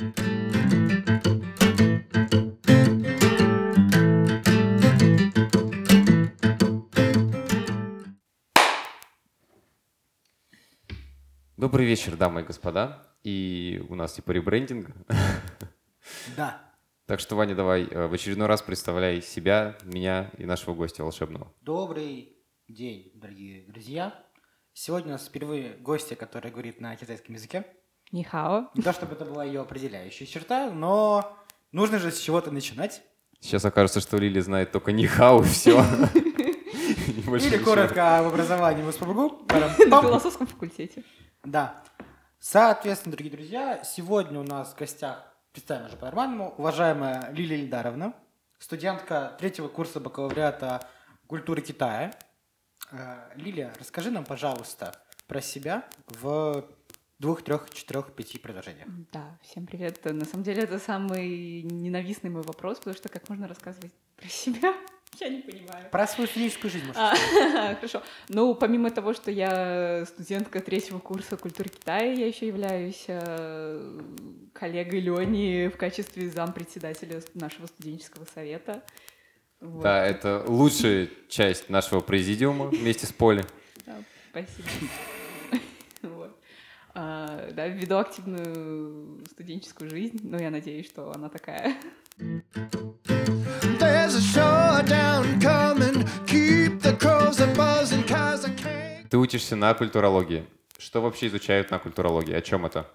Добрый вечер, дамы и господа. И у нас типа ребрендинг. Да. Так что, Ваня, давай э, в очередной раз представляй себя, меня и нашего гостя волшебного. Добрый день, дорогие друзья. Сегодня у нас впервые гостья, которая говорит на китайском языке. Нихао. Не то, чтобы это была ее определяющая черта, но нужно же с чего-то начинать. Сейчас окажется, что Лили знает только нихау и все. Или коротко об образовании в СПБГУ. На философском факультете. Да. Соответственно, дорогие друзья, сегодня у нас в гостях, представим уже по-нормальному, уважаемая Лилия Ильдаровна, студентка третьего курса бакалавриата культуры Китая. Э, Лилия, расскажи нам, пожалуйста, про себя в двух, трех, четырех, пяти предложениях. Да, всем привет. На самом деле это самый ненавистный мой вопрос, потому что как можно рассказывать про себя? Я не понимаю. Про свою студенческую жизнь, может. А, Хорошо. Ну, помимо того, что я студентка третьего курса культуры Китая, я еще являюсь э, коллегой Лени в качестве зампредседателя нашего студенческого совета. Вот. Да, это лучшая часть нашего президиума вместе с Полей. Да, спасибо. А, Да, веду активную студенческую жизнь, но я надеюсь, что она такая. Ты учишься на культурологии. Что вообще изучают на культурологии? О чем это?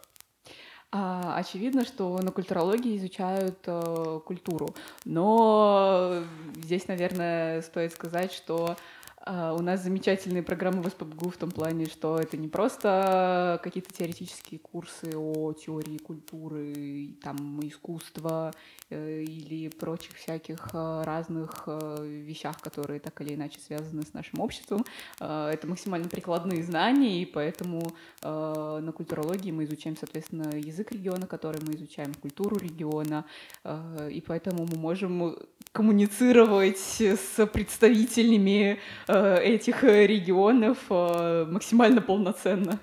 А, очевидно, что на культурологии изучают э, культуру, но здесь, наверное, стоит сказать, что э, у нас замечательные программы в СПБГУ в том плане, что это не просто какие-то теоретические курсы о теории культуры, там искусства э, или прочих всяких э, разных вещах, которые так или иначе связаны с нашим обществом. Это максимально прикладные знания, и поэтому на культурологии мы изучаем, соответственно, язык региона, который мы изучаем, культуру региона, и поэтому мы можем коммуницировать с представителями этих э, регионов э, максимально полноценно.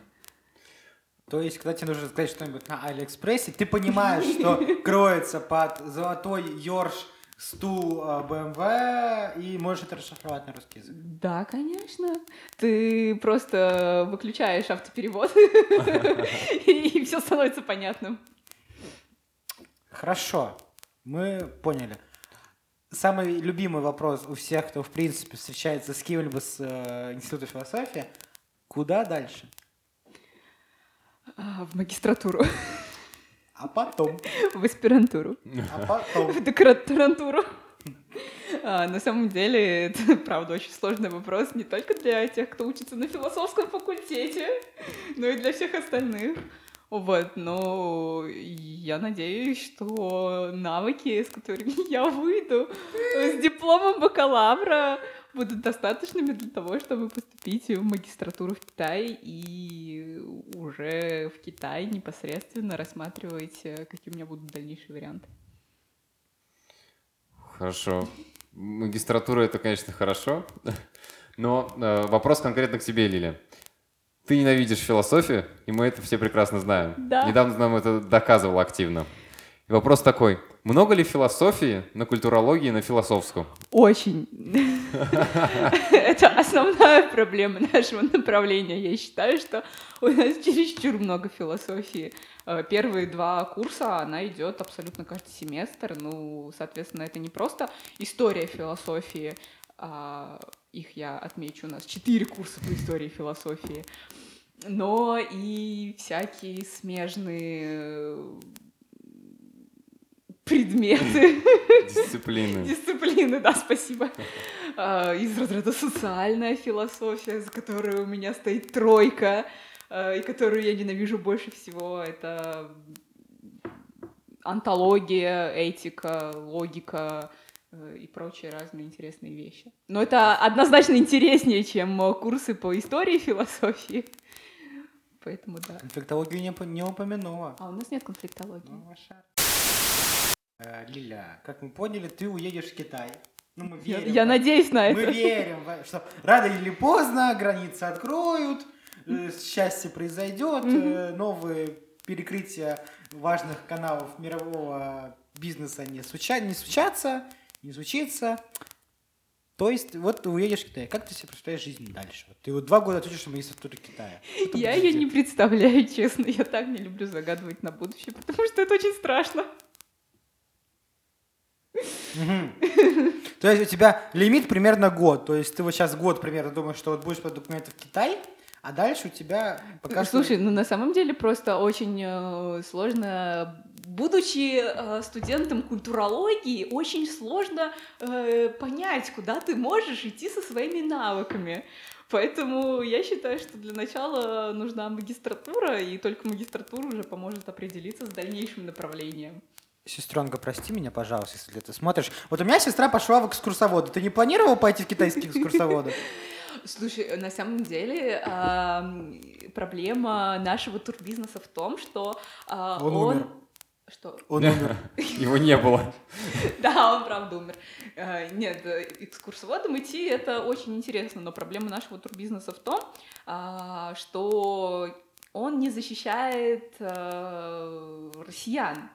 То есть, когда тебе нужно сказать что-нибудь на Алиэкспрессе, ты понимаешь, что кроется под золотой Йорш стул э, BMW, и можешь это расшифровать на русский язык. Да, конечно. Ты просто выключаешь автоперевод, и все становится понятным. Хорошо, мы поняли. Самый любимый вопрос у всех, кто, в принципе, встречается с кем-либо с э, Института философии. Куда дальше? А, В магистратуру, А потом? в аспирантуру. А потом? в докторантуру. А, на самом деле, это, правда, очень сложный вопрос не только для тех, кто учится на философском факультете, но и для всех остальных. Вот, но я надеюсь, что навыки, с которыми я выйду с дипломом бакалавра, будут достаточными для того, чтобы поступить в магистратуру в Китай и уже в Китае непосредственно рассматривать, э, какие у меня будут дальнейшие варианты. Хорошо. Магистратура это, конечно, хорошо. Но э, вопрос конкретно к тебе, Лиля. Ты ненавидишь философию, и мы это все прекрасно знаем. Да. Недавно нам это доказывал активно. И вопрос такой. Много ли философии на культурологии и на философском? Очень. Это основная проблема нашего направления. Я считаю, что у нас чересчур много философии. Э, Первые два курса она идет абсолютно каждый семестр. Ну, соответственно, это не просто история философии. а их я отмечу, у нас четыре курса по истории философии. Но и всякие смежные э, предметы. Дисциплины. Дисциплины, да, спасибо. А, Из разряда социальная философия, за которой у меня стоит тройка, а, и которую я ненавижу больше всего, это антология, этика, логика и прочие разные интересные вещи. Но это однозначно интереснее, чем э, курсы по истории философии. Поэтому да. Конфликтологию не, не упомянула. А у нас нет конфликтологии. Ну, ваша. Э, Лиля, как мы поняли, ты уедешь в Китай. Ну, мы Я, верим. я в- надеюсь на Мы это. верим, в- что рано или поздно границы откроют, э, счастье произойдет, э, новые перекрытия важных каналов мирового бизнеса не, случа... не случаться, не случится. То есть, вот ты уедешь в Китай. Как ты себе представляешь жизнь дальше? Вот ты вот два года отучишься на магистратуре Китая. Что Я ее не представляю, честно. Я так не люблю загадывать на будущее, потому что это очень страшно. То есть у тебя лимит примерно год. То есть ты вот сейчас год примерно думаешь, что вот будешь по документы в Китай, а дальше у тебя пока что... Слушай, ну на самом деле просто очень э, сложно, будучи э, студентом культурологии, очень сложно э, понять, куда ты можешь идти со своими навыками. Поэтому я считаю, что для начала нужна магистратура, и только магистратура уже поможет определиться с дальнейшим направлением. Сестренка, прости меня, пожалуйста, если ты смотришь. Вот у меня сестра пошла в экскурсоводы. Ты не планировал пойти в китайские экскурсоводы? Слушай, на самом деле проблема нашего турбизнеса в том, что а, Он он... умер. Что? Он умер. Его не было. Да, он правда умер. Э, Нет, экскурсоводом идти это очень интересно, но проблема нашего турбизнеса в том, а, что он не защищает россиян.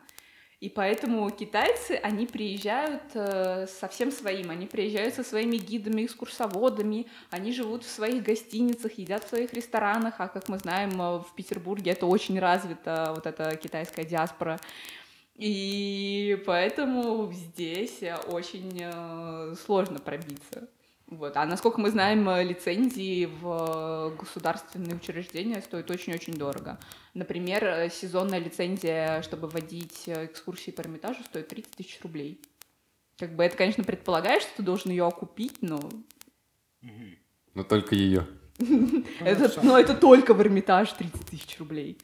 И поэтому китайцы, они приезжают э, со всем своим, они приезжают со своими гидами, экскурсоводами, они живут в своих гостиницах, едят в своих ресторанах, а как мы знаем, э, в Петербурге это очень развита, вот эта китайская диаспора. И поэтому здесь э, очень э, сложно пробиться. Вот. А насколько мы знаем, э, лицензии в э, государственные учреждения стоят очень-очень дорого. Например, э, сезонная лицензия, чтобы водить экскурсии по Эрмитажу, стоит 30 тысяч рублей. Как бы это, конечно, предполагает, что ты должен ее окупить, но Но только ее. это, всё. но это только в Эрмитаж 30 тысяч рублей.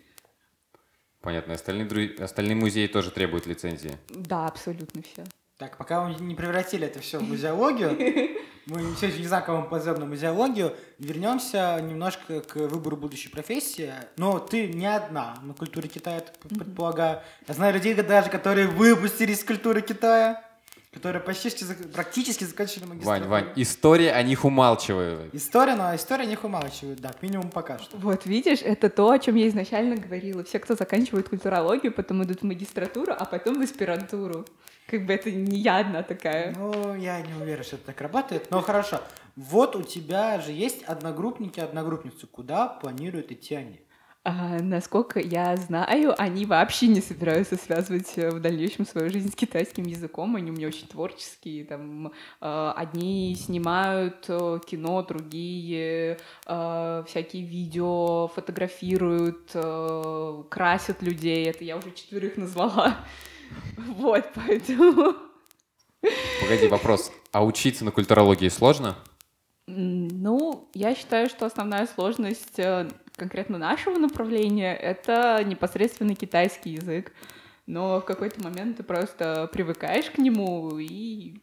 Понятно. Остальные, остальные музеи тоже требуют лицензии. Да, абсолютно все. Так, пока мы не превратили это все в музеологию, мы все еще не знаем, кого мы позовем на музеологию, вернемся немножко к выбору будущей профессии. Но ты не одна на культуре Китая, предполагаю. Я знаю людей даже, которые выпустились из культуры Китая, которые почти практически закончили Вань, магистратуру. Вань, история о них умалчивает. История, но история не умалчивает, да, минимум пока что. Вот, видишь, это то, о чем я изначально говорила. Все, кто заканчивает культурологию, потом идут в магистратуру, а потом в аспирантуру. Как бы это не я одна такая. Ну, я не уверен, что это так работает, но хорошо. Вот у тебя же есть одногруппники, одногруппницы. Куда планируют идти они? А, насколько я знаю, они вообще не собираются связывать э, в дальнейшем свою жизнь с китайским языком. Они у меня очень творческие. Там, э, одни снимают э, кино, другие э, всякие видео фотографируют, э, красят людей. Это я уже четверых назвала. Вот, поэтому... Погоди, вопрос. А учиться на культурологии сложно? Ну, я считаю, что основная сложность э, конкретно нашего направления — это непосредственно китайский язык. Но в какой-то момент ты просто привыкаешь к нему и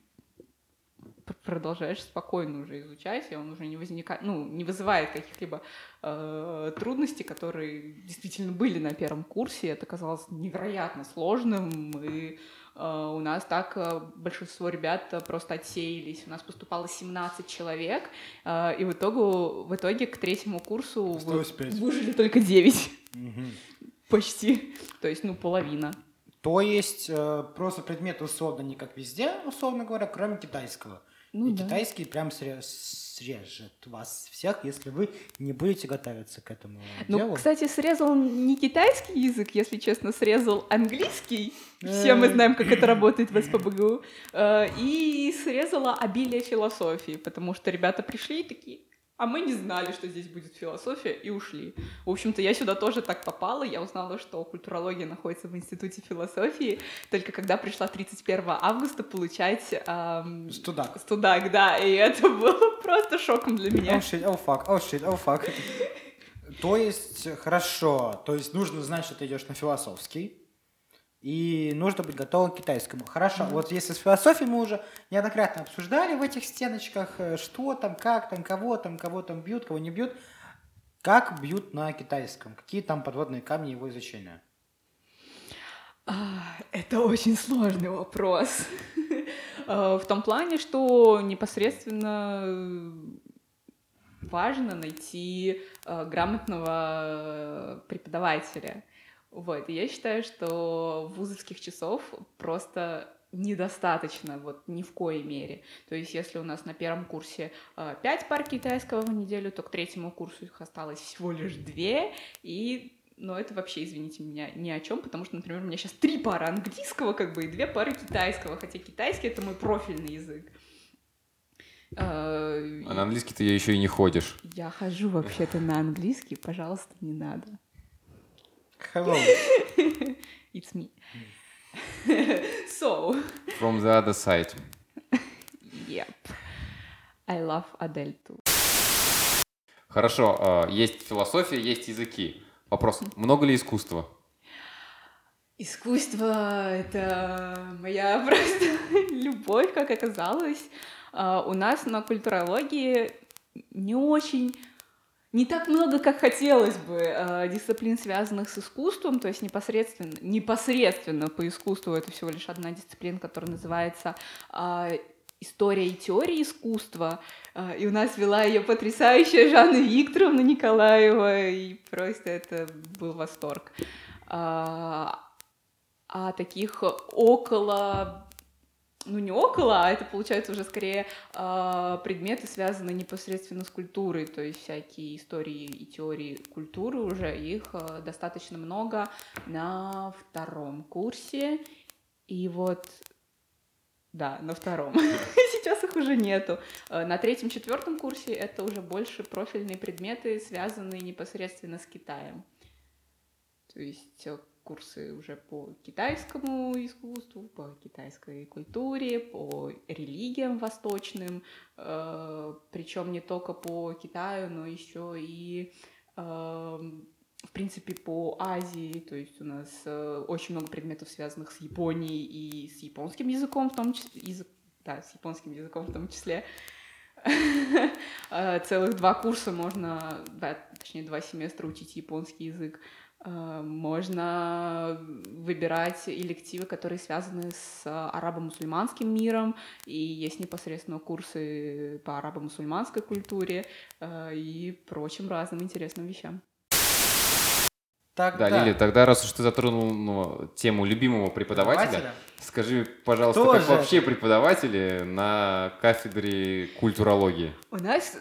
продолжаешь спокойно уже изучать, и он уже не возникает, ну, не вызывает каких-либо э, трудностей, которые действительно были на первом курсе. Это казалось невероятно сложным, и э, у нас так э, большинство ребят просто отсеялись. У нас поступало 17 человек, э, и в итоге, в итоге к третьему курсу вы- выжили только 9. Почти. То есть, ну, половина. То есть э, просто предметы условно не как везде, условно говоря, кроме китайского. Ну И да. китайский прям сре- срежет вас всех, если вы не будете готовиться к этому Ну, делу. кстати, срезал не китайский язык, если честно, срезал английский. Все мы знаем, как это работает в СПБГУ. Э, И срезала обилие философии, потому что ребята пришли и такие, а мы не знали, что здесь будет философия, и ушли. В общем-то, я сюда тоже так попала. Я узнала, что культурология находится в Институте философии, только когда пришла 31 августа получать эм, Студак. студак, да, и это было просто шоком для меня. Oh shit, oh fuck, oh shit, oh fuck. То есть, хорошо, то есть нужно знать, что ты идешь на философский, и нужно быть готовым к китайскому. Хорошо, вот если с философией мы уже неоднократно обсуждали в этих стеночках, э, что там, как там, кого там, кого там бьют, кого не бьют, как бьют на китайском, какие там подводные камни его изучения. А, Это очень сложный вопрос. А, В том плане, что непосредственно важно найти э, грамотного э, преподавателя. Вот, и я считаю, что вузовских часов просто недостаточно, вот ни в коей мере. То есть, если у нас на первом курсе э, 5 пар китайского в неделю, то к третьему курсу их осталось всего лишь 2, и но это вообще, извините меня, ни о чем, потому что, например, у меня сейчас три пары английского, как бы, и две пары китайского, хотя китайский это мой профильный язык. Э, А на английский ты еще и не ходишь. Я хожу вообще-то на английский, пожалуйста, не надо. Hello. It's me. so, From the other side. yep. I love Adele too. Хорошо, а, есть философия, есть языки. Вопрос, много ли искусства? Искусство — это моя просто любовь, как оказалось. А, У нас на культурологии не очень, не так много, как хотелось бы, а, дисциплин, связанных с искусством, то есть непосредственно, непосредственно по искусству это всего лишь одна дисциплина, которая называется а, история и теория искусства, А, и у нас вела ее потрясающая Жанна Викторовна Николаева, и просто это был восторг. А, а таких около ну не около, а это получается уже скорее а, предметы, связанные непосредственно с культурой, то есть всякие истории и теории культуры уже их а, достаточно много на втором курсе, и вот да, на втором. Сейчас их уже нету. Э, На третьем-четвертом курсе это уже больше профильные предметы, связанные непосредственно с Китаем. То есть э, курсы уже по китайскому искусству, по китайской культуре, по религиям восточным, причем не только по Китаю, но еще и эм, в принципе, по Азии, то есть у нас э, очень много предметов, связанных с Японией и с японским языком в том числе, язык, да, с японским языком в том числе. Э, Целых два курса можно, точнее, два семестра учить японский язык. Э, Можно выбирать элективы, которые связаны с арабо-мусульманским миром, и есть непосредственно курсы по арабо-мусульманской культуре э, и прочим разным интересным вещам. Тогда Да, Лили, тогда раз уж ты затронул ну, тему любимого преподавателя, преподавателя. скажи, пожалуйста, Кто как же вообще преподаватели на кафедре культурологии? У нас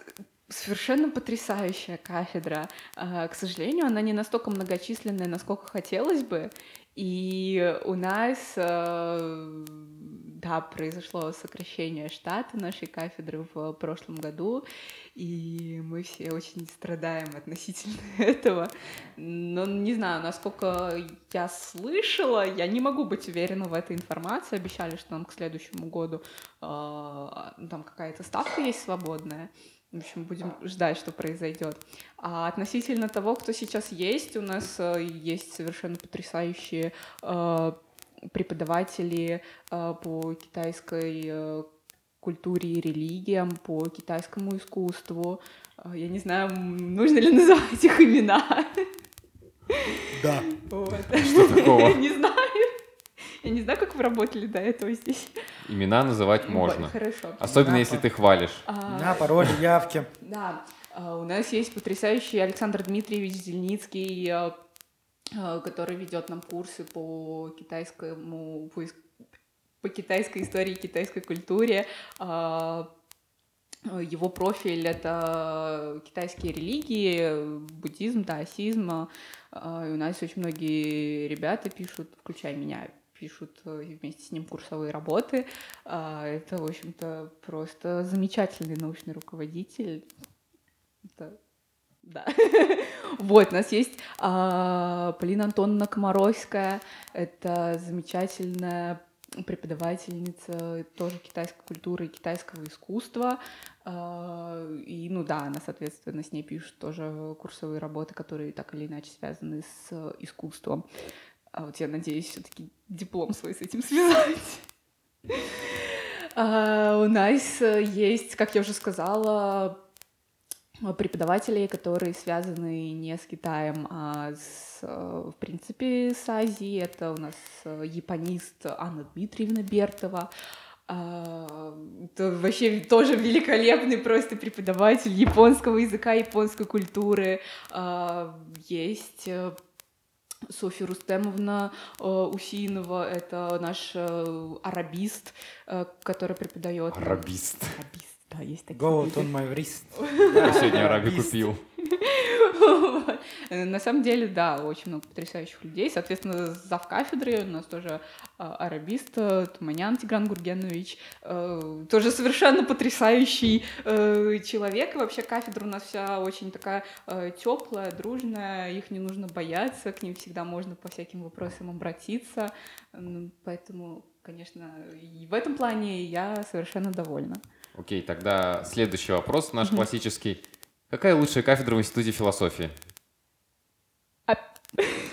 совершенно потрясающая кафедра. А, К сожалению, она не настолько многочисленная, насколько хотелось бы. И у нас, э, да, произошло сокращение штата нашей кафедры в прошлом году, и мы все очень страдаем относительно этого. Но не знаю, насколько я слышала, я не могу быть уверена в этой информации. Обещали, что нам к следующему году э, там какая-то ставка есть свободная. В общем, будем ждать, что произойдет. А относительно того, кто сейчас есть, у нас э, есть совершенно потрясающие э, преподаватели э, по китайской э, культуре и религиям, по китайскому искусству. Я не знаю, нужно ли называть их имена. Да. Вот. Что такого? Не знаю. Я не знаю, как вы работали до этого здесь. Имена называть можно. Хорошо. Особенно Да, если ты хвалишь. А, На пароли, явки. Да, а, у нас есть потрясающий Александр Дмитриевич Зельницкий, а, а, который ведет нам курсы по китайскому по, по китайской истории, китайской культуре. А, Его профиль это китайские религии, буддизм, даосизм. А, И у нас очень многие ребята пишут, включая меня, пишут э, вместе с ним курсовые работы. А, Это, в общем-то, просто замечательный научный руководитель. Это- Да. Вот, у нас есть а, Полина Антоновна Комаровская. Это замечательная преподавательница тоже китайской культуры и китайского искусства. А, И, ну да, она, соответственно, с ней пишет тоже курсовые работы, которые так или иначе связаны с э, искусством. А вот я надеюсь все-таки диплом свой с этим связать. А, У нас э, есть, как я уже сказала, преподаватели, которые связаны не с Китаем, а с, э, в принципе, с Азией. Это у нас э, японист Анна Дмитриевна Бертова. А, Это вообще тоже великолепный просто преподаватель японского языка, японской культуры. А, Есть Софья Рустемовна э, Усинова, это наш э, арабист, э, который преподает... Арабист. Арабист, да, есть такие Go люди. on my wrist. Я сегодня араби купил. Э, На самом деле, да, очень много потрясающих людей. Соответственно, зав кафедры у нас тоже а, арабист э, Туманян Тигран Гургенович, э, тоже совершенно потрясающий человек. И вообще кафедра у нас вся очень такая теплая, дружная, их не нужно бояться, к ним всегда можно по всяким вопросам обратиться. М, Поэтому, конечно, и в этом плане я совершенно довольна. Окей, тогда следующий вопрос наш классический. Какая лучшая кафедра в Институте философии? А-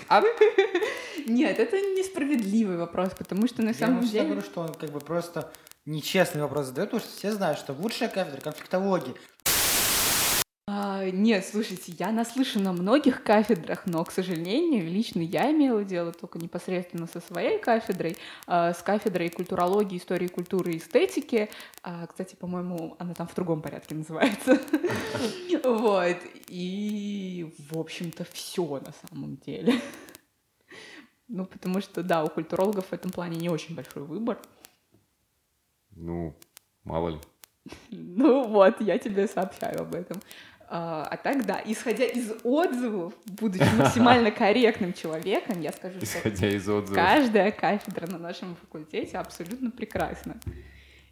А- Нет, это несправедливый вопрос, потому что на Я самом деле... говорю, что он как бы просто нечестный вопрос задает, потому что все знают, что лучшая кафедра конфликтологии. А, нет, слушайте, я наслышана о многих кафедрах, но, к сожалению, лично я имела дело только непосредственно со своей кафедрой, а, с кафедрой культурологии, истории культуры и эстетики. А, кстати, по-моему, она там в другом порядке называется. Вот. И, в общем-то, все на самом деле. Ну, потому что, да, у культурологов в этом плане не очень большой выбор. Ну, мало ли. Ну вот, я тебе сообщаю об этом. А, а так, да, исходя из отзывов, будучи максимально корректным человеком, я скажу, что Исходя из отзывов. каждая кафедра на нашем факультете абсолютно прекрасна.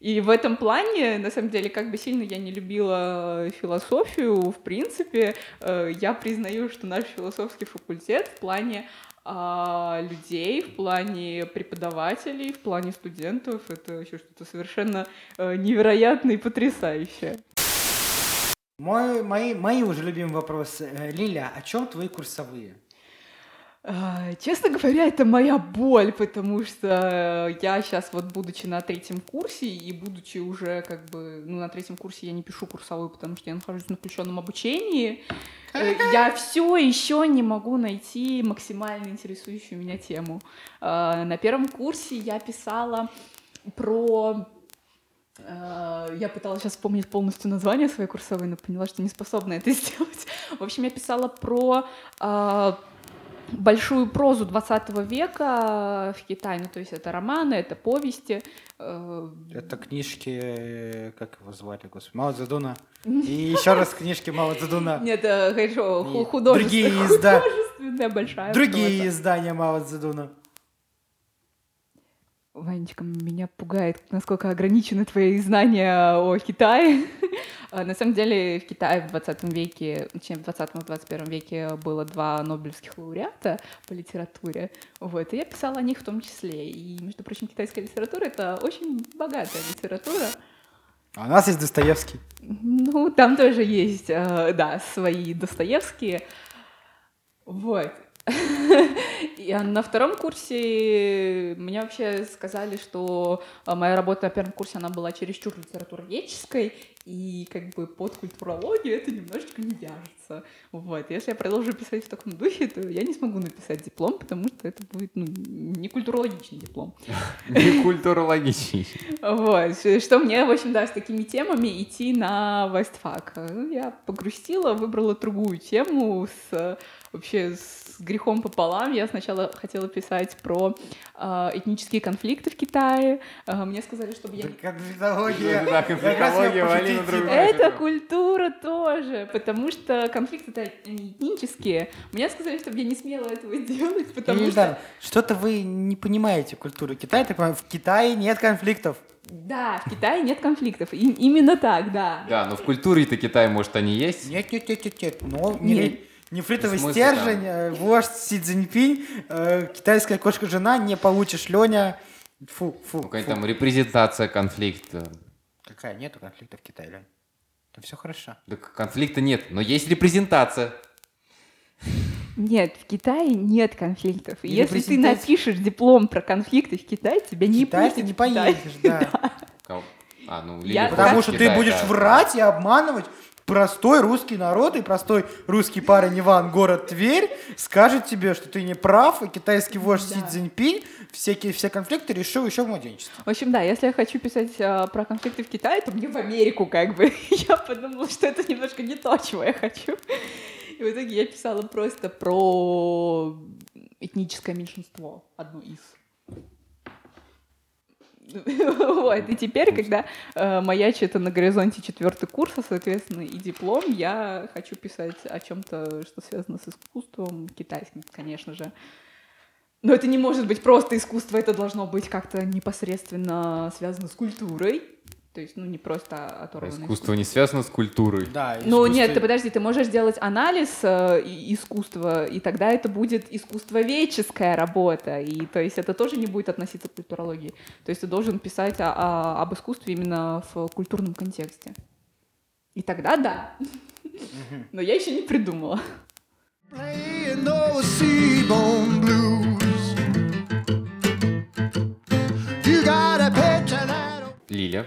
И в этом плане, на самом деле, как бы сильно я не любила философию, в принципе, э, я признаю, что наш философский факультет в плане а, людей, в плане преподавателей, в плане студентов, это еще что-то совершенно э, невероятное и потрясающее. Мой, мои, мои уже любимые вопросы. Э, Лиля, о чем твои курсовые? А, Честно говоря, это моя боль, потому что я сейчас вот, будучи на третьем курсе и будучи уже как бы, ну, на третьем курсе я не пишу курсовую, потому что я нахожусь на включенном обучении, э, я все еще не могу найти максимально интересующую меня тему. А, На первом курсе я писала про э, я пыталась сейчас вспомнить полностью название своей курсовой, но поняла, что не способна это сделать. В общем, я писала про а, большую прозу 20 века в Китае. Ну, то есть это романы, это повести. э, Это книжки, э, как его звали, господи, Мао Цзэдуна. И еще раз книжки Мао Цзэдуна. Нет, хорошо, художественная, другие изда- художественная большая Другие издания Мао Цзэдуна. Ванечка, меня пугает, насколько ограничены твои знания о Китае. А, На самом деле в Китае в 20 веке, точнее в 20-21 веке было два нобелевских лауреата по литературе. Вот, и я писала о них в том числе. И, между прочим, китайская литература — это очень богатая литература. А у нас есть Достоевский. Ну, там тоже есть, э, да, свои Достоевские. Вот. И на втором курсе мне вообще сказали, что а, моя работа на первом курсе, она была чересчур литературоведческой, и как бы под культурологию это немножечко не вяжется. Вот. Если я продолжу писать в таком духе, то я не смогу написать диплом, потому что это будет ну, не культурологичный диплом. Не культурологичный. Вот, что мне, в общем, да, с такими темами идти на Вестфак. Ну, Я погрустила, выбрала другую тему с э, вообще с грехом пополам. Я сначала хотела писать про э, этнические конфликты в Китае. Э, мне сказали, чтобы я... не- Конфликтология. Да, конфликтология, вали на пошутить другую. Это культура тоже, потому что конфликты-то не этнические. Мне сказали, чтобы я не смела этого делать, потому что... Что-то вы не понимаете культуру Китая. Так понимаю, в Китае нет конфликтов. Да, в Китае нет конфликтов. И именно так, да. Да, но в культуре-то Китая, может, они есть? Нет, нет, нет, нет, нет. Но Нет. Не, нефритовый Смысл стержень, э, вождь Си Цзиньпинь, э, китайская кошка-жена, не получишь, Леня. Фу, фу, Ну, какая фу. там репрезентация конфликта. Какая? Нету конфликта в Китае, Лень. Там все хорошо. Да конфликта нет, но есть репрезентация. Нет, в Китае нет конфликтов. И если ты напишешь диплом про конфликты в Китае, тебя не Китай ты не поедешь, да. А, ну, Я- Потому что ты будешь да. врать и обманывать. Простой русский народ и простой русский парень Иван, город Тверь, скажет тебе, что ты не прав, и китайский вождь Си Да. Цзиньпинь все, ки- все конфликты решил еще в младенчестве. В общем, да, если я хочу писать а, про конфликты в Китае, то мне в Америку как бы. Я подумала, что это немножко не то, чего я хочу. И в итоге я писала просто про этническое меньшинство, одно из. Вот, и теперь, когда э, маячит на горизонте четвертый курс, а, соответственно, и диплом, я хочу писать о чем-то, что связано с искусством китайским, конечно же. Но это не может быть просто искусство, это должно быть как-то непосредственно связано с культурой. То есть, ну, не просто оторвано. Искусство не связано с культурой. Да, Ну искусство- нет, ты подожди, ты можешь сделать анализ э, искусства, и тогда это будет искусствоведческая работа, и то есть это тоже не будет относиться к культурологии. То есть ты должен писать о- о- об искусстве именно в культурном контексте. И тогда да. Но я еще не придумала. Лиля,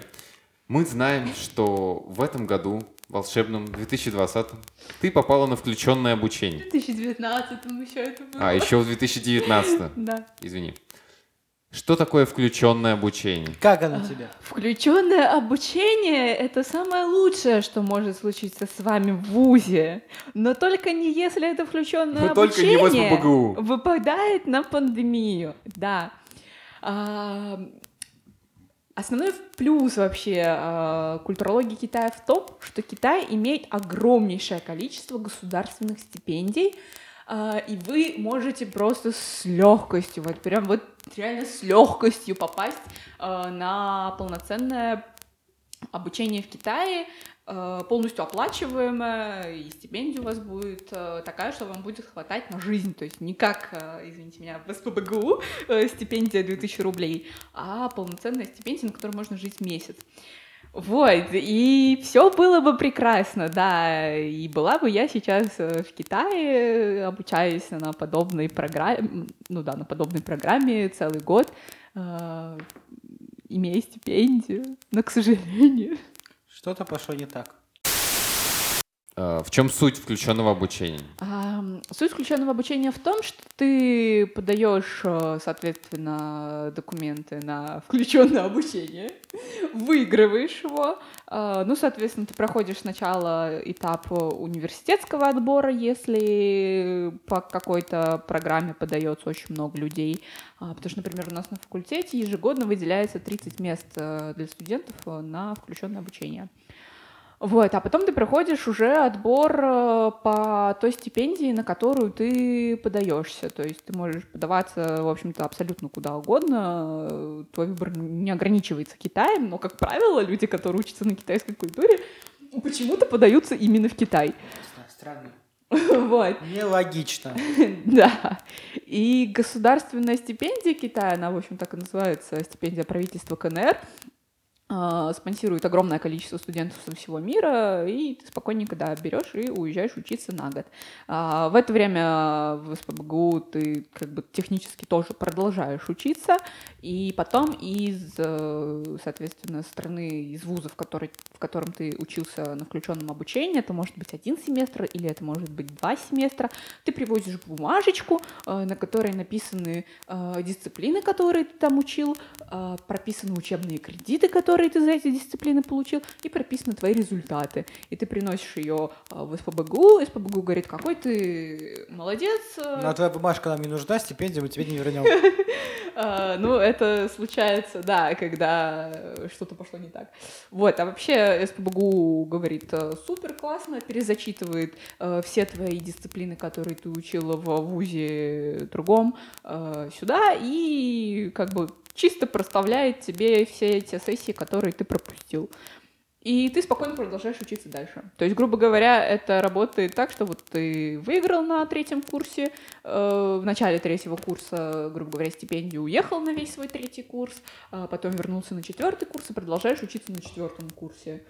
мы знаем, что в этом году, волшебном 2020, ты попала на включенное обучение. В 2019 еще это было. А, еще в 2019. Да. Извини. Что такое включенное обучение? Как оно тебе? Включенное обучение — это самое лучшее, что может случиться с вами в ВУЗе. Но только не если это включенное Но только не обучение в СПбГУ. выпадает на пандемию. Да. А, Основной плюс вообще а, культурологии Китая в том, что Китай имеет огромнейшее количество государственных стипендий, а, и вы можете просто с легкостью, вот прям вот реально с легкостью попасть а, на полноценное обучение в Китае, а, полностью оплачиваемое, и стипендия у вас будет а, такая, что вам будет хватать на жизнь. То есть не как, а, извините меня, в СПбГУ э, стипендия 2000 рублей, а полноценная стипендия, на которой можно жить месяц. Вот, и все было бы прекрасно, да, и была бы я сейчас э, в Китае, обучаясь на подобной программе, ну да, на подобной программе целый год, э, имея стипендию, но, к сожалению, Что-то пошло не так. А, В чем суть включенного обучения? Суть включенного обучения в том, что ты подаешь, э, соответственно, документы на включенное обучение, выигрываешь его, э, ну, соответственно, ты проходишь сначала этап э, университетского отбора, если по какой-то программе подается очень много людей, А, потому что, например, у нас на факультете ежегодно выделяется 30 мест э, для студентов э, на включенное обучение. Вот, а потом ты проходишь уже отбор э, по той стипендии, на которую ты подаешься. То есть ты можешь подаваться, в общем-то, абсолютно куда угодно. Твой выбор не ограничивается Китаем, но, как правило, люди, которые учатся на китайской культуре, почему-то подаются именно в Китай. Странно. Вот. Нелогично. Да. И государственная стипендия Китая, она, в общем, так и называется, стипендия правительства КНР, спонсирует огромное количество студентов со всего мира, и ты спокойненько, да, берешь и уезжаешь учиться на год. А, В это время в СПбГУ ты как бы технически тоже продолжаешь учиться, и потом из, э, соответственно, страны, из вуза, в, который, в котором ты учился на включенном обучении, это может быть один семестр или это может быть два семестра, ты привозишь бумажечку, э, на которой написаны э, дисциплины, которые ты там учил, прописаны учебные кредиты, которые ты за эти дисциплины получил, и прописаны твои результаты. И ты приносишь ее э, в СПбГУ, СПбГУ говорит, какой ты молодец. э, Но твоя бумажка нам не нужна, стипендию мы тебе не вернем. а, Ну, это случается, да, когда что-то пошло не так. Вот, а вообще СПбГУ говорит э, супер классно, перезачитывает э, все твои дисциплины, которые ты учила в ВУЗе другом, сюда и как бы чисто проставляет тебе все те сессии, которые ты пропустил. И ты спокойно продолжаешь учиться дальше. То есть, грубо говоря, это работает так, что вот ты выиграл на третьем курсе, э, в начале третьего курса, грубо говоря, стипендию, уехал на весь свой третий курс, а потом вернулся на четвертый курс и продолжаешь учиться на четвертом курсе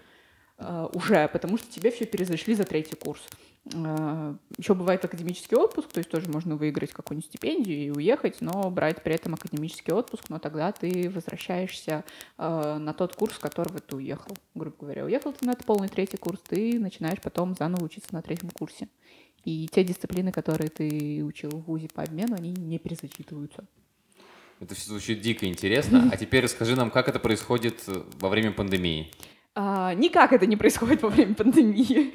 э, уже, потому что тебе все перезашли за третий курс. Еще бывает академический отпуск, то есть тоже можно выиграть какую-нибудь стипендию и уехать, но брать при этом академический отпуск, но тогда ты возвращаешься э, на тот курс, с которого ты уехал. Грубо говоря, уехал ты на этот полный третий курс, ты начинаешь потом заново учиться на третьем курсе. И те дисциплины, которые ты учил в ВУЗе по обмену, они не перезачитываются. Это все звучит дико интересно. А теперь расскажи нам, как это происходит э, во время пандемии. А, никак это не происходит во время пандемии.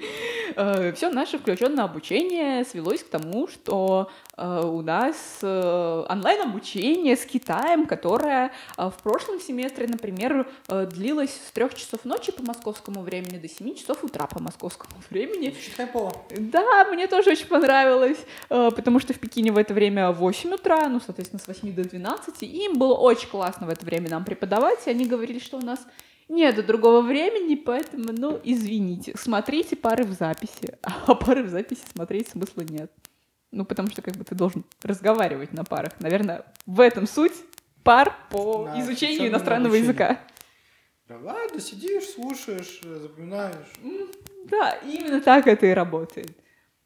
Все наше включенное обучение свелось к тому, что э, у нас э, онлайн-обучение с Китаем, которое э, в прошлом семестре, например, э, длилось с трех часов ночи по московскому времени до 7 часов утра по московскому времени. Да, мне тоже очень понравилось, э, потому что в Пекине в это время 8 утра, ну, соответственно, с 8 до 12, и им было очень классно в это время нам преподавать, и они говорили, что у нас нет другого времени, поэтому, ну, извините, смотрите пары в записи, а пары в записи смотреть смысла нет. Ну, потому что как бы ты должен разговаривать на парах. Наверное, в этом суть пар по На изучению иностранного языка. Да ладно, сидишь, слушаешь, э, запоминаешь. Да, именно так это и работает.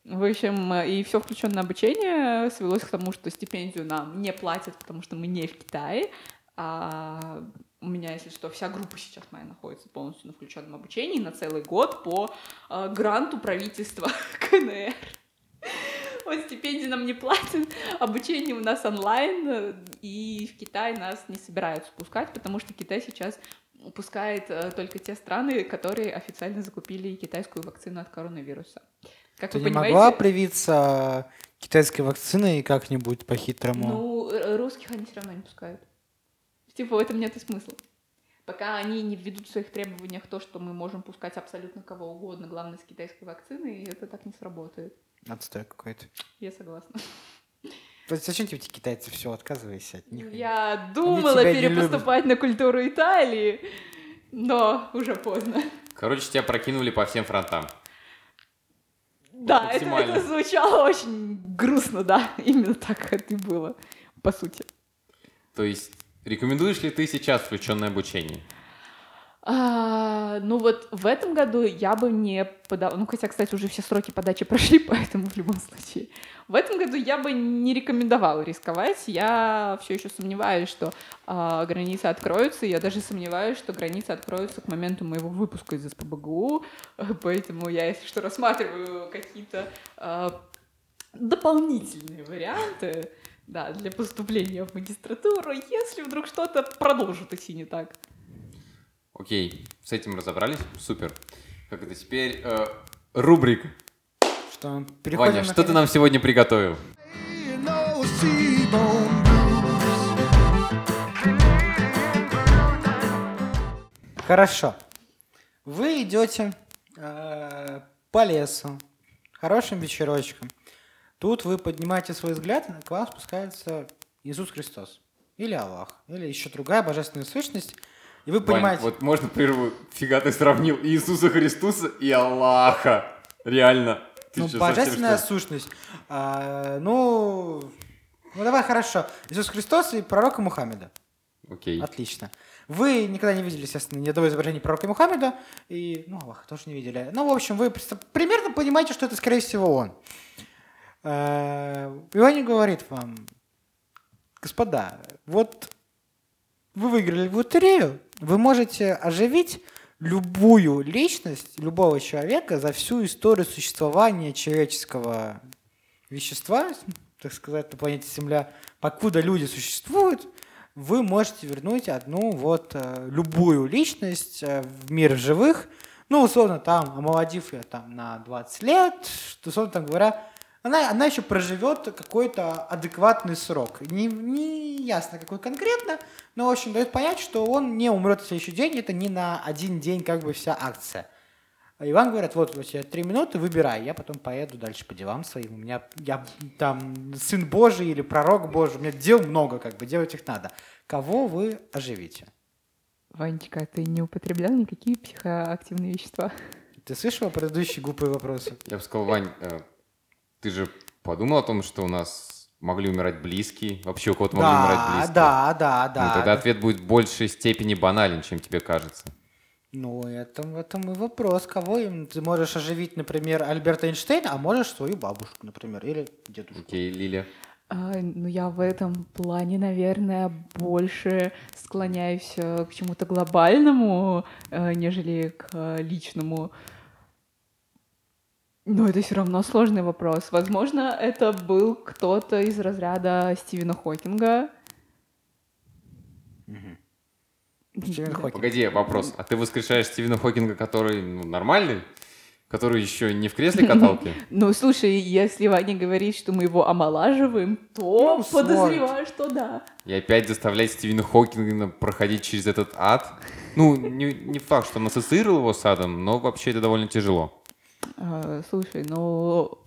В общем, э, и все включенное обучение свелось к тому, что стипендию нам не платят, потому что мы не в Китае. А у меня, если что, вся группа сейчас моя находится полностью на включенном обучении на целый год по э, гранту правительства КНР. Вот стипендии нам не платят, обучение у нас онлайн, э, и в Китай нас не собираются пускать, потому что Китай сейчас пускает э, только те страны, которые официально закупили китайскую вакцину от коронавируса. Как Ты вы не понимаете, могла привиться китайской вакциной как-нибудь по-хитрому? ну, э, русских они все равно не пускают. Типа в этом нет и смысла. Пока они не введут в своих требованиях то, что мы можем пускать абсолютно кого угодно, главное, с китайской вакциной, это так не сработает. Отстой какой-то. Я согласна. Зачем тебе эти китайцы все, отказывайся от них? Я думала перепоступать на культуру Италии, но уже поздно. Короче, тебя прокинули по всем фронтам. Да, это, это звучало очень грустно, да. Именно так это и было, по сути. То есть, рекомендуешь ли ты сейчас включенное обучение? А, ну вот в этом году я бы не подала, ну хотя, кстати, уже все сроки подачи прошли, поэтому в любом случае. В этом году я бы не рекомендовала рисковать. Я все еще сомневаюсь, что а, границы откроются. Я даже сомневаюсь, что границы откроются к моменту моего выпуска из СПБГУ. Поэтому я, если что, рассматриваю какие-то а, дополнительные варианты да, для поступления в магистратуру, если вдруг что-то продолжит идти не так. Окей, с этим разобрались. Супер. Как это теперь? э, рубрика. Что, переходим Ваня, на что ты нам сегодня приготовил? Хорошо. Вы идете э, по лесу, хорошим вечерочком. Тут вы поднимаете свой взгляд, и к вам спускается Иисус Христос. Или Аллах. Или еще другая божественная сущность. И вы Вань, понимаете... вот можно прерву? Фига ты сравнил Иисуса Христуса и Аллаха. Реально. Ты Ну, совсем, божественная ли? сущность. А, ну, ну, давай хорошо. Иисус Христос и пророка Мухаммеда. Окей. Отлично. Вы никогда не видели, естественно, ни одного изображения пророка Мухаммеда. И, ну, Аллаха тоже не видели. Ну, в общем, вы примерно понимаете, что это, скорее всего, он. Э, И он говорит вам, господа, вот вы выиграли в лотерею, вы можете оживить любую личность, любого человека за всю историю существования человеческого вещества, так сказать, на планете Земля, покуда люди существуют, вы можете вернуть одну вот э, любую личность э, в мир живых, ну, условно, там, омолодив ее там на 20 лет, условно там говоря, она, она еще проживет какой-то адекватный срок. Не, не ясно, какой конкретно, но, в общем, дает понять, что он не умрет в следующий день, это не на один день как бы вся акция. А Иван говорит, вот у тебя три минуты, выбирай, я потом поеду дальше по делам своим. У меня я там сын Божий или пророк Божий, у меня дел много, как бы делать их надо. Кого вы оживите? Ванечка, ты не употреблял никакие психоактивные вещества? Ты слышал предыдущие глупые вопросы? Я бы сказал, Вань, э, ты же подумал о том, что у нас могли умирать близкие? Вообще у кого-то могли умирать Да, близкие? да, да, да. Ну, тогда ответ будет в большей степени банален, чем тебе кажется. Ну, это в этом и вопрос. Кого им? Ты можешь оживить, например, Альберта Эйнштейна, а можешь свою бабушку, например, или дедушку. Окей, Лилия. А, ну, я в этом плане, наверное, больше склоняюсь э, к чему-то глобальному, э, нежели к э, личному. Но это все равно сложный вопрос. Возможно, это был кто-то из разряда Стивена Хокинга. Стивен Хокинг. Погоди, вопрос. А ты воскрешаешь Стивена Хокинга, который ну, нормальный? Который еще не в кресле каталки? Ну, слушай, если Ваня говорит, что мы его омолаживаем, то Ну, подозреваю, что да. И опять заставлять Стивена Хокинга проходить через этот ад? Ну, не, не факт, что он ассоциировал его с адом, но вообще это довольно тяжело. А, слушай, ну,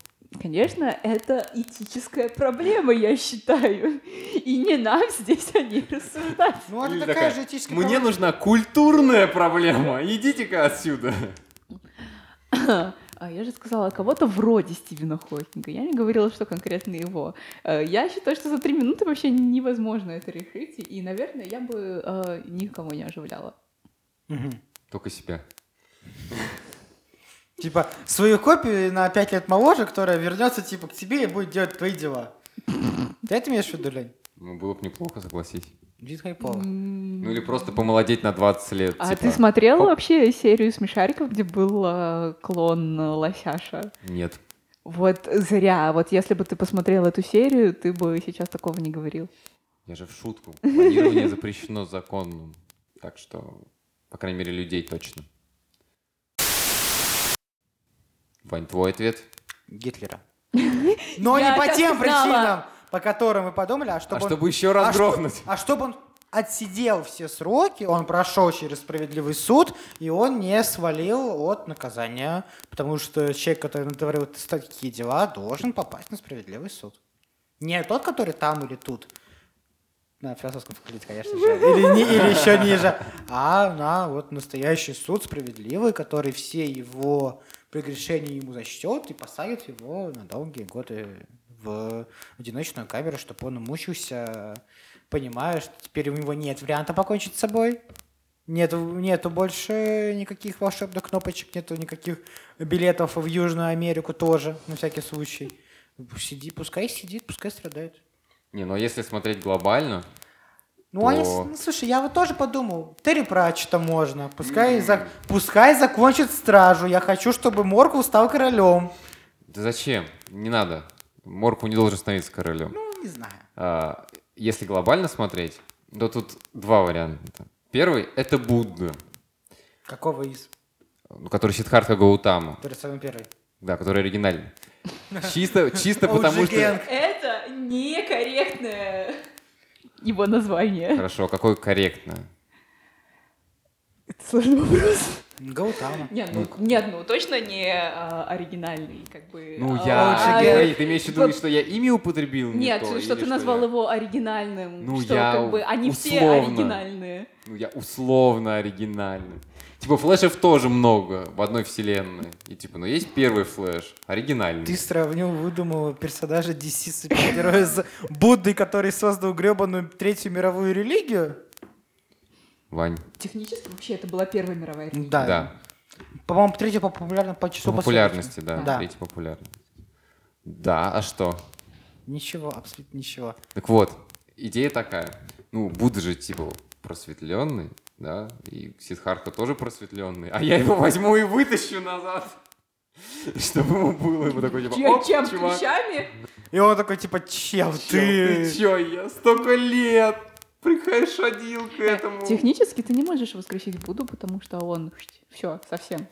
конечно, это этическая проблема, я считаю. И не нам здесь о ней рассуждать. Ну, это такая такая, же этическая Мне проблема. нужна культурная проблема. Идите-ка отсюда. А я же сказала, кого-то вроде Стивена Хокинга. Я не говорила, что конкретно его. Э, Я считаю, что за три минуты вообще невозможно это решить. И, наверное, я бы э, никого не оживляла. Только себя. Типа, свою копию на 5 лет моложе, которая вернется, типа, к тебе и будет делать твои дела. Ты это имеешь в виду, Лень? Ну, было бы неплохо, согласись. Будет хайпово. Ну, или просто помолодеть на 20 лет. А типа. ты смотрел Оп. вообще серию смешариков, где был э, клон Лосяша? Нет. Вот зря. Вот если бы ты посмотрел эту серию, ты бы сейчас такого не говорил. Я же в шутку. Планирование запрещено законом. Так что, по крайней мере, людей точно. Вань, твой ответ? Гитлера. Но не по тем причинам, по которым мы подумали, а чтобы а чтобы еще раз а грохнуть. а чтобы он отсидел все сроки, он прошел через справедливый суд, и он не свалил от наказания, потому что человек, который натворил такие дела, должен попасть на справедливый суд. Не тот, который там или тут, на философском факультете, конечно же, или, не- или еще ниже, а на вот настоящий суд справедливый, который все его прегрешения ему зачтет и посадит его на долгие годы в одиночную камеру, чтобы он мучился, понимая, что теперь у него нет варианта покончить с собой. Нету, нету больше никаких волшебных кнопочек, нету никаких билетов в Южную Америку тоже, на всякий случай. Сиди, пускай сидит, пускай страдает. Не, ну если смотреть глобально, Ну, а если- ну, слушай, я вот тоже подумал, Терри Пратчета можно, пускай, за- пускай закончит стражу, я хочу, чтобы Моркл стал королем. да зачем? Не надо. Морку не должен становиться королем. Ну, не знаю. А, если глобально смотреть, то тут два варианта. Первый — это Будда, Какого из? ну, который Сиддхартха Гаутама, Который самый первый. да, который оригинальный. Чисто, чисто потому что... Это некорректное его название. Хорошо, какой корректно? Это сложный вопрос. Гаутама. Нет, ну, нет, ну точно не а, оригинальный, как бы. Ну, а, я... Лучше а. Погоди, ты имеешь в виду, вот- что я имя употребил не Нет, то, что ты назвал я- его оригинальным. Ну, что я как бы они все условно. оригинальные. Ну, я условно оригинальный. Типа, флешев тоже много в одной вселенной. И типа, ну, есть первый флеш, оригинальный. Ты сравнил, выдумал персонажа DC супергероя с Буддой, который создал гребаную Третью мировую религию? Вань, Технически вообще это была Первая мировая религия. Да. да. По-моему, третья по популярно по числу По популярности, да. Да. Третья популярность. Да, а что? Ничего, абсолютно ничего. Так вот, идея такая. Ну, Будда же, типа, просветленный, да, и Сидхарта тоже просветленный, а я его возьму и вытащу назад, чтобы ему было ему такой, типа, Чем, оп, чем чувак, ключами? И он такой, типа, чел, чё, ты ты... чё, я столько лет приходил к этому. Технически ты не можешь воскресить Будду, потому что он все, совсем.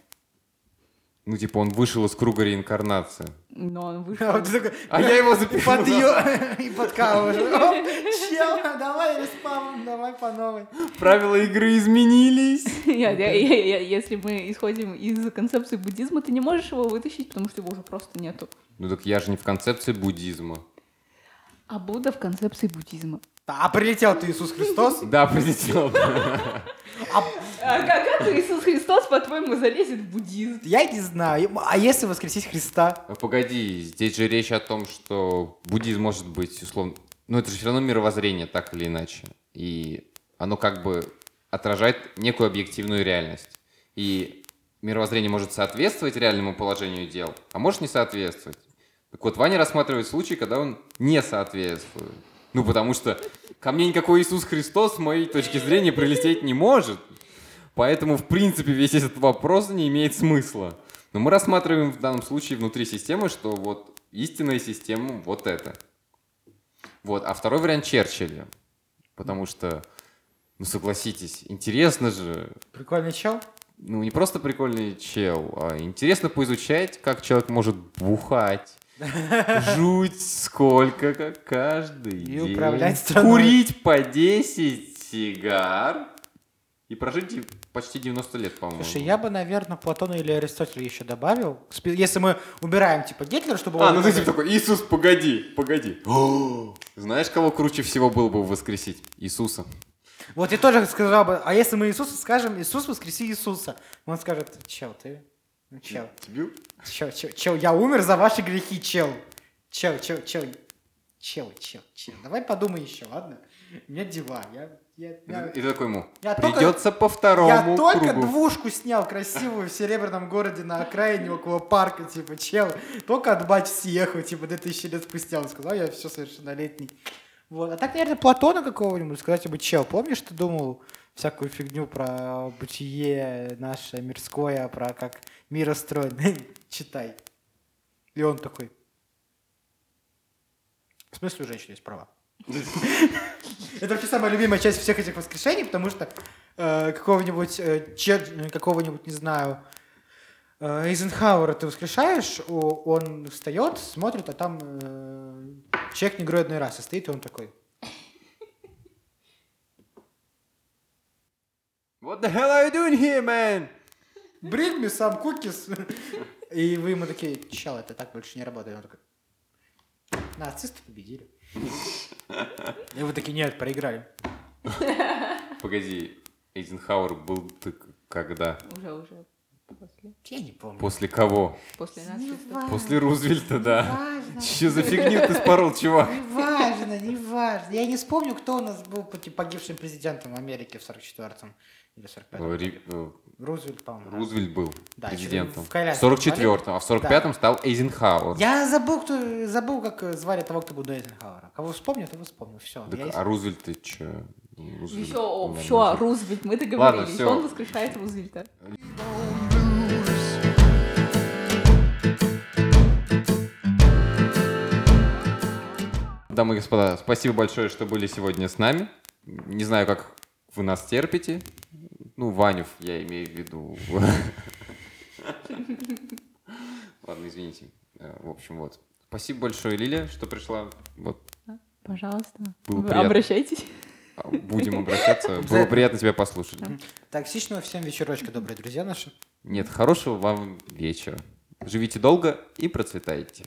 Ну, типа, он вышел из круга реинкарнации. Но он вышел. А такой, А я его запихнул подъё- и подкалываешь. Оп, Чел, давай респаун, давай по новой. Правила игры изменились. Нет, я- я- я- Если мы исходим из концепции буддизма, ты не можешь его вытащить, потому что его уже просто нету. Ну, так я же не в концепции буддизма. А Будда в концепции буддизма. А прилетел ты Иисус Христос? Да, прилетел. А как, как Иисус Христос, по-твоему, залезет в буддизм? я не знаю. А если воскресить Христа? А Погоди, здесь же речь о том, что буддизм может быть условно... Ну, это же все равно мировоззрение, так или иначе. И оно как бы отражает некую объективную реальность. И мировоззрение может соответствовать реальному положению дел, а может не соответствовать. Так вот, Ваня рассматривает случай, когда он не соответствует. Ну, потому что ко мне никакой Иисус Христос, с моей точки зрения, прилететь не может. Поэтому, в принципе, весь этот вопрос не имеет смысла. Но мы рассматриваем в данном случае внутри системы, что вот истинная система вот это. Вот. А второй вариант Черчилля. Потому что Ну, согласитесь, интересно же. Прикольный чел. Ну, не просто прикольный чел, а интересно поизучать, как человек может бухать, жуть сколько, как каждый И день, управлять страной. курить по 10 сигар и прожить почти 90 лет, по-моему. Слушай, я бы, наверное, Платона или Аристотеля еще добавил. Если мы убираем, типа, Гитлера, чтобы... А, ну ты типа такой, Иисус, погоди, погоди. Знаешь, кого круче всего было бы воскресить? Иисуса. Вот я тоже сказал бы, а если мы Иисусу скажем, Иисус, воскреси Иисуса, он скажет, чел, ты, ну чел, Тебе? чел, чел, чел, я умер за ваши грехи, чел, чел, чел, чел, чел, чел, чел, давай подумай еще, ладно? У меня дела, я, я, я, И ты такой ему, Я только- придется по второму я только кругу. двушку снял красивую в серебряном городе на окраине около парка, типа, чел, только от бать съехал, типа, 2000 лет спустя, он сказал, я все совершеннолетний. Вот. А так, наверное, Платона какого-нибудь сказать бы, чел, помнишь, ты думал всякую фигню про бытие наше мирское, про как мир устроен? Читай. И он такой. В смысле у женщины есть права? Это вообще самая любимая часть всех этих воскрешений, потому что э, какого-нибудь, э, э, какого-нибудь, не знаю, э, Эйзенхауэра ты воскрешаешь, он встает, смотрит, а там э, человек негроидной расы стоит, и он такой. What the hell are you doing here, man? Bring me some cookies. И вы ему такие, чел, это так больше не работает. Он такой, нацисты победили. И вы такие, нет, проиграли. Погоди, Эйзенхауэр был ты когда? Уже, уже. После, Я не помню. После кого? после нацистов. После Рузвельта, да. Че за фигню ты спорол, чувак? Не важно, не важно. Я не вспомню, кто у нас был погибшим президентом Америки в 44-м или 45-м. Э, Ри- э, Рузвельт, по-моему. да. Рузвельт был Да, президентом. в В коляске 44-м, а в 45-м стал Эйзенхауэр. Я забыл, кто, забыл, как э, звали того, кто был до Эйзенхауэра. Кого вспомню, того вспомню. Все. Так, а Рузвельт ты че? Еще, о, все, Рузвельт, мы Ладно, договорились. всё. Он воскрешает Рузвельта. Дамы и господа, спасибо большое, что были сегодня с нами. Не знаю, как вы нас терпите. Ну, Ванев, я имею в виду. Ладно, извините. Э, В общем, вот. Спасибо большое, Лилия, что пришла. Вот, Пожалуйста. Было Вы приятно. Обращайтесь. а, будем обращаться. Было приятно тебя послушать. Токсичного всем вечерочка, добрые друзья наши. Нет, хорошего вам вечера. Живите долго и процветайте.